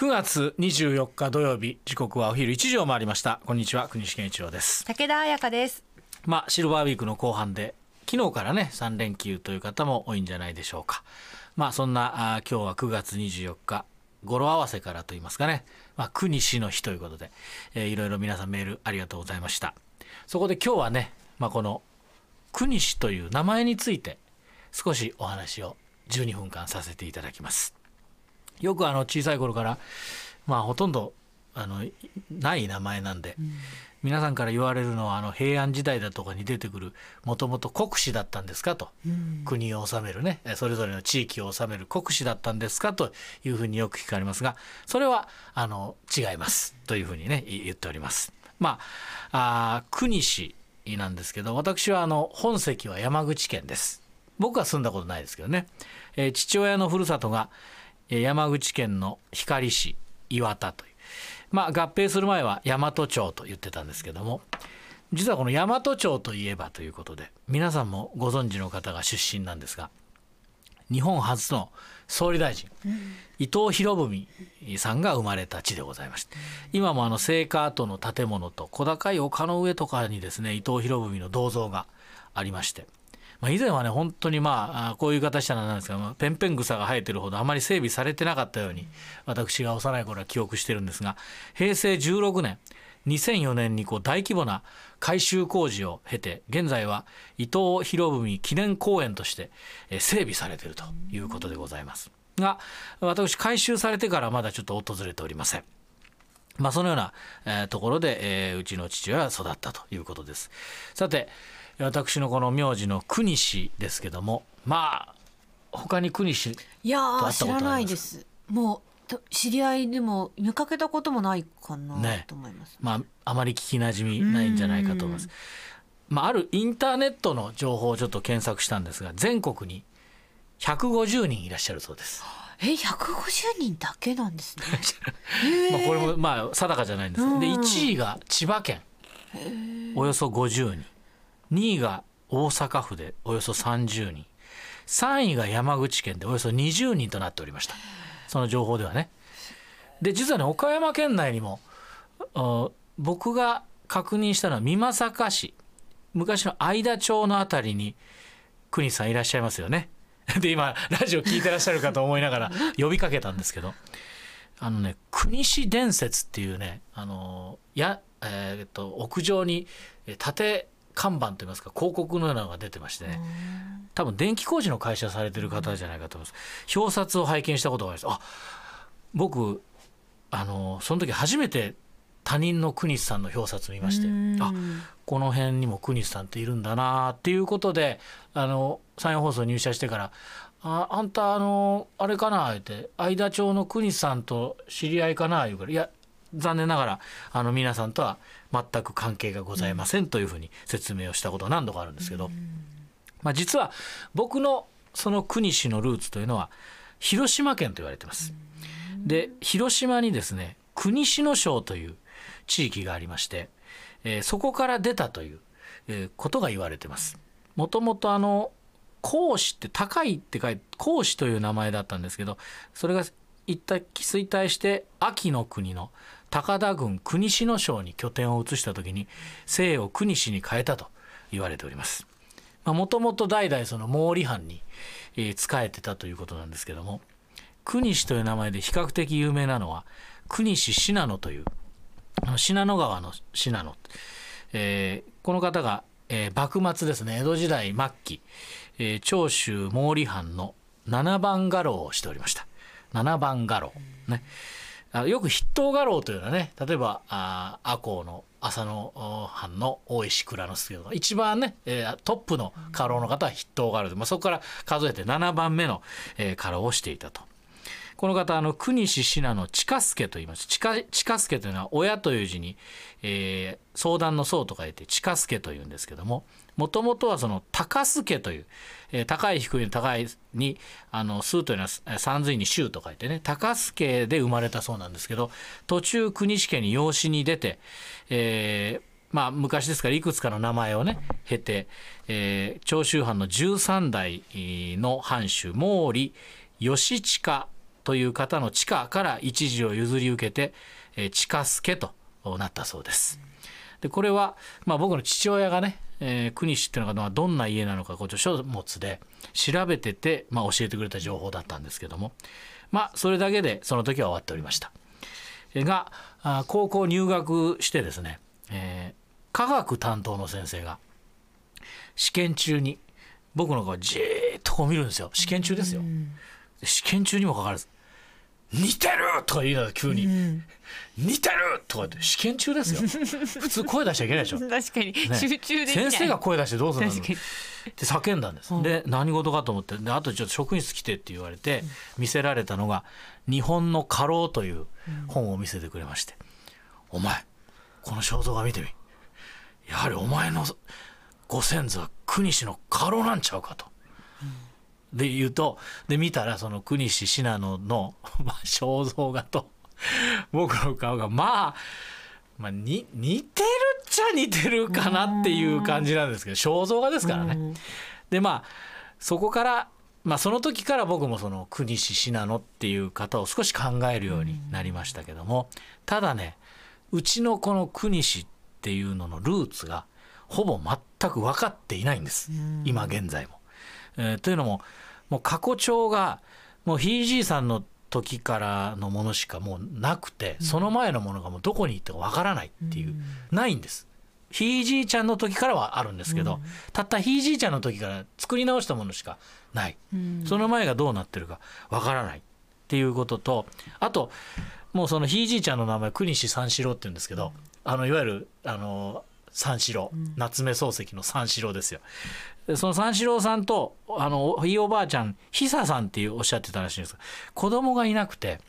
9月24日土曜日時刻はお昼1時を回りました。こんにちは国士健一郎です。武田彩香です。まあシルバーウィークの後半で昨日からね3連休という方も多いんじゃないでしょうか。まあそんなあ今日は9月24日語呂合わせからと言いますかね、まあ、国士の日ということで、えー、いろいろ皆さんメールありがとうございました。そこで今日はね、まあ、この国士という名前について少しお話を12分間させていただきますよくあの小さい頃からまあほとんどあのない名前なんで、うん、皆さんから言われるのはあの平安時代だとかに出てくるもともと国司だったんですかと、うん、国を治めるね。それぞれの地域を治める国司だったんですかというふうによく聞かれますがそれはあの違います。というふうにね言っております。まああ国司なんですけど私はあの本籍は山口県です。僕は住んだことないですけどね、えー、父親のふるさとが山口県の光市岩田という。まあ合併する前は大和町と言ってたんですけども。実はこの大和町といえばということで皆さんもご存知の方が出身なんですが日本初の総理大臣、うん、伊藤博文さんが生まれた地でございまして、今もあの聖火跡の建物と小高い丘の上とかにですね伊藤博文の銅像がありましてまあ、以前はね本当にまあこういう形なんですがペンペン草が生えてるほどあまり整備されてなかったように私が幼い頃は記憶してるんですが平成16年2004年にこう大規模な改修工事を経て現在は伊藤博文記念公園として整備されているということでございますが私改修されてからまだちょっと訪れておりません。まあ、そのような、ところで、うちの父親は育ったということです。さて私のこの名字の国氏ですけどもまあ他に国氏いや知らないです。もう知り合いでも見かけたこともないかな、ね、と思います、まああまり聞きなじみないんじゃないかと思います。まあ、あるインターネットの情報をちょっと検索したんですが全国に150人いらっしゃるそうです。え、150人だけなんですね。まあこれもまあ定かじゃないんです。で1位が千葉県。およそ50人。2位が大阪府でおよそ30人3位が山口県でおよそ20人となっておりました。その情報ではね。で実はね岡山県内にも僕が確認したのは美作市。昔の相田町の辺りに国さんいらっしゃいますよね。で今ラジオ聞いてらっしゃるかと思いながら 呼びかけたんですけど。あのね国市伝説っていうねあのや、えー、っと屋上に縦看板といいますか広告のようなのが出てましてね多分電気工事の会社されてる方じゃないかと思います表札を拝見したことがありますあ僕あのその時初めて他人の国さんの表札見ましてあこの辺にも国さんっているんだなっていうことであの山陽放送入社してから「ああんたあのあれかな?」って「相田町の国さんと知り合いかな?」言うから「いや残念ながらあの皆さんとは全く関係がございませんというふうに説明をしたことが何度かあるんですけど、まあ、実は僕のその国市のルーツというのは広島県と言われてます。で広島にですね国市の省という地域がありまして、えー、そこから出たという、えー、ことが言われてます。もともとあの講師って高いって書いて講師という名前だったんですけどそれが一体衰退して秋の国の高田郡国篠省に拠点を移した時に姓を国氏に変えたと言われております。もともと代々その毛利藩に、仕えてたということなんですけども国氏という名前で比較的有名なのは国氏信濃という信濃川の信濃、えー、この方が、えー、幕末ですね江戸時代末期、えー、長州毛利藩の七番家老をしておりました七番家老ね。あよく筆頭画廊というのはね例えばあ赤穂の浅野藩の大石蔵之介とか一番ね、えー、トップの家老の方は筆頭画廊で、まあ、そこから数えて7番目の、えー、家老をしていたと。この方あの国志信濃近助と言います。近近助というのは親という字に、えー、相談の相と書いて近助というんですけどももともとはその高助という、えー、高い低いの高いにあの数というのは三髄に州と書いてね高助で生まれたそうなんですけど途中国士家に養子に出て、えー、まあ、昔ですからいくつかの名前をね経て、えー、長州藩の13代の藩主毛利義親という方の地下から一時を譲り受けて、え、地下助となったそうです。でこれは、まあ、僕の父親がね、えー、国氏っていうのがどんな家なのかこう書物で調べてて、まあ、教えてくれた情報だったんですけどもまあそれだけでその時は終わっておりました。が高校入学してですね、えー、科学担当の先生が試験中に僕の顔じーっとこう見るんですよ試験中ですよ。試験中にもかかわらず似てるとか言いながら急に、うん、似てるとかって試験中ですよ。普通声出しちゃいけないでしょ。確かに、ね、集中で先生が声出してどうするの？って叫んだんです、うん、で何事かと思って。であとちょっと職員室来てって言われて、見せられたのが「日本の家老」という本を見せてくれまして「お前この肖像画見てみ。やはりお前のご先祖は国氏の家老なんちゃうか」と。で言うとで見たらその国士信濃の、まあ、肖像画と 僕の顔がまあまあ、に似てるっちゃ似てるかなっていう感じなんですけど肖像画ですからね。でまあそこから、まあ、その時から僕もその国士信濃っていう方を少し考えるようになりましたけどもただねうちのこの国士っていうののルーツがほぼ全く分かっていないんです今現在も。えー、というのももう過去帳がもうひいじいさんの時からのものしかもうなくて、その前のものがもうどこに行ってかわからないっていう、ないんです。ひいじいちゃんの時からはあるんですけど、たったひいじいちゃんの時から作り直したものしかない、その前がどうなってるかわからないっていうこととあともうそのひいじいちゃんの名前国士三四郎って言うんですけど、あのいわゆるあの三四郎、夏目漱石の三四郎ですよ。その三四郎さんとあのひいおばあちゃん久さんっていうおっしゃってたらしいんです。が子供がいなくて、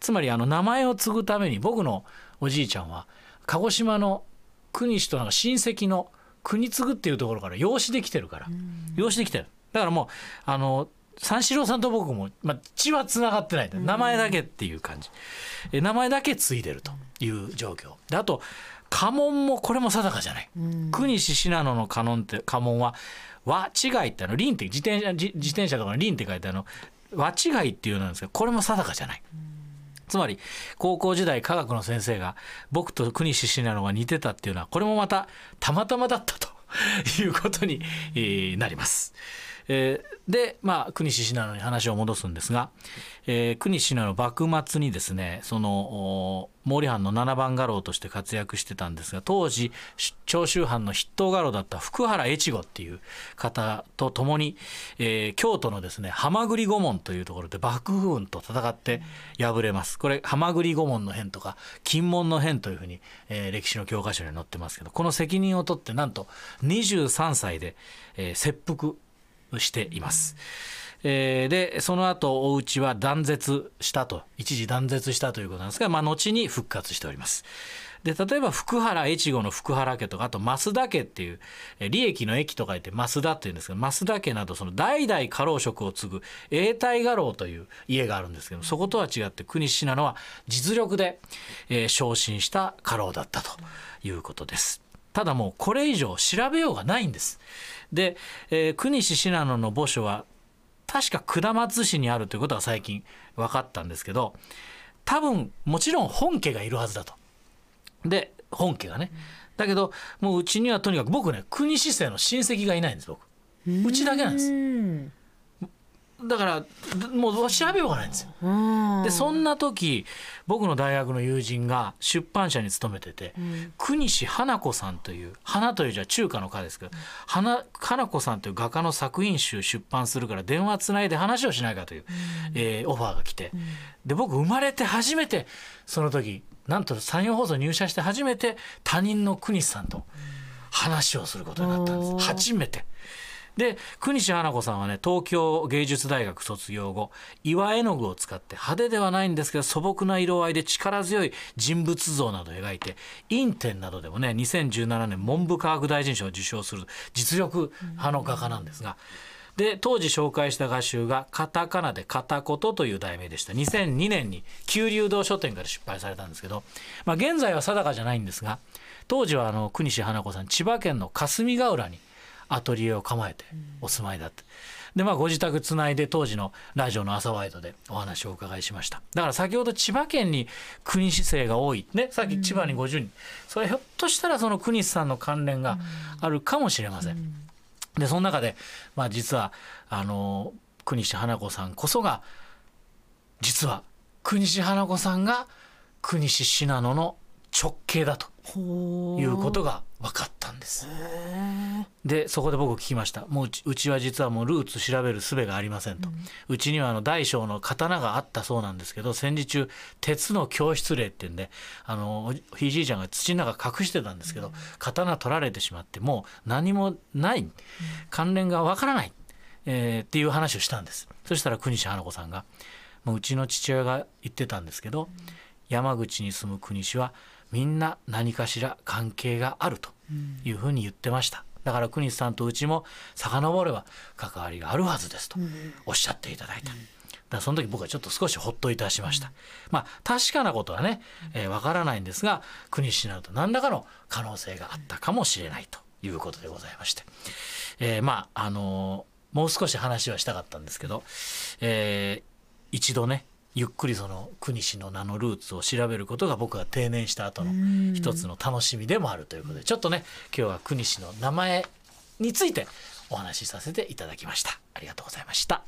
つまりあの名前を継ぐために僕のおじいちゃんは鹿児島の国氏となんか親戚の国継っていうところから養子できてるから、養子できてる。だからもうあの三四郎さんと僕も、まあ、血はつながってない名前だけっていう感じ、え名前だけ継いでるという状況。であと家紋もこれも定かじゃない。国志信濃の家紋って家紋は和違いってあの輪って自転車自転車とかの輪って書いてあの和違いっていうなんですけどこれも定かじゃない。つまり高校時代科学の先生が僕と国志信濃が似てたっていうのはこれもまたたまたまだったということになります。えー、でまあ国志信濃に話を戻すんですが、えー、国志信濃幕末にですねその毛利藩の七番家老として活躍してたんですが当時長州藩の筆頭家老だった福原越後っていう方と共に、えー、京都のですね浜栗御門というところで幕府軍と戦って敗れます。これ浜栗御門の変とか金門の変というふうに、えー、歴史の教科書に載ってますけどこの責任を取ってなんと23歳で、えー、切腹しています。え、でその後お家は断絶したと一時断絶したということなんですが、まあ、後に復活しております。で例えば福原越後の福原家とかあと増田家っていう利益の駅と書いて増田っていうんですけど増田家などその代々家老職を継ぐ永代家老という家があるんですけどそことは違って国信濃は実力で、え、昇進した家老だったということです。ただもうこれ以上調べようがないんです。で、えー、国士信濃の墓所は確か下松市にあるということが最近分かったんですけど多分もちろん本家がいるはずだと。で本家がね。だけどもううちにはとにかく僕ね国市政の親戚がいないんです僕。うちだけなんです。だからもう調べようがないんですよ。でそんな時僕の大学の友人が出版社に勤めてて、うん、国士花子さんという花というじゃ中華の花ですけど、うん、花花子さんという画家の作品集出版するから電話つないで話をしないかという、うん、えー、オファーが来て、で僕生まれて初めてその時なんと山陽放送入社して初めて他人の国士さんと話をすることになったんです。初めて。で国士花子さんはね東京芸術大学卒業後岩絵の具を使って派手ではないんですけど素朴な色合いで力強い人物像などを描いて陰天などでもね2017年文部科学大臣賞を受賞する実力派の画家なんですが。で当時紹介した画集がカタカナで「片言」という題名でした2002年に九龍堂書店から出版されたんですけど、まあ、現在は定かじゃないんですが当時はあの国士花子さん千葉県の霞ヶ浦にアトリエを構えてお住まいだって。でまあご自宅つないで当時のラジオの朝ワイドでお話をお伺いしました。だから先ほど千葉県に国市生が多い。ねさっき千葉に50人、それひょっとしたらその国市さんの関連があるかもしれません。でその中で、まあ、実はあの国西花子さんこそが実は国西花子さんが国西信濃の直系だということが分かったんです。でそこで僕聞きました。もううちは実はもうルーツ調べる術がありませんと、うちにはあの大小の刀があったそうなんですけど戦時中鉄の教室令っていうんであのひいじいちゃんが土の中隠してたんですけど、刀取られてしまってもう何もない関連が分からない、えー、っていう話をしたんです。そしたら国士花子さんがもううちの父親が言ってたんですけど、山口に住む国士はみんな何かしら関係があるというふうに言ってました。だから国さんとうちも遡れば関わりがあるはずですとおっしゃっていただいた。だからその時僕はちょっと少しほっといたしました。まあ確かなことはね、えー、わからないんですが国氏になると何らかの可能性があったかもしれないということでございまして、えー、まああのー、もう少し話はしたかったんですけど、えー、一度ねゆっくりその国氏の名のルーツを調べることが僕が定年した後の一つの楽しみでもあるということでちょっとね今日は国氏の名前についてお話しさせていただきました。ありがとうございました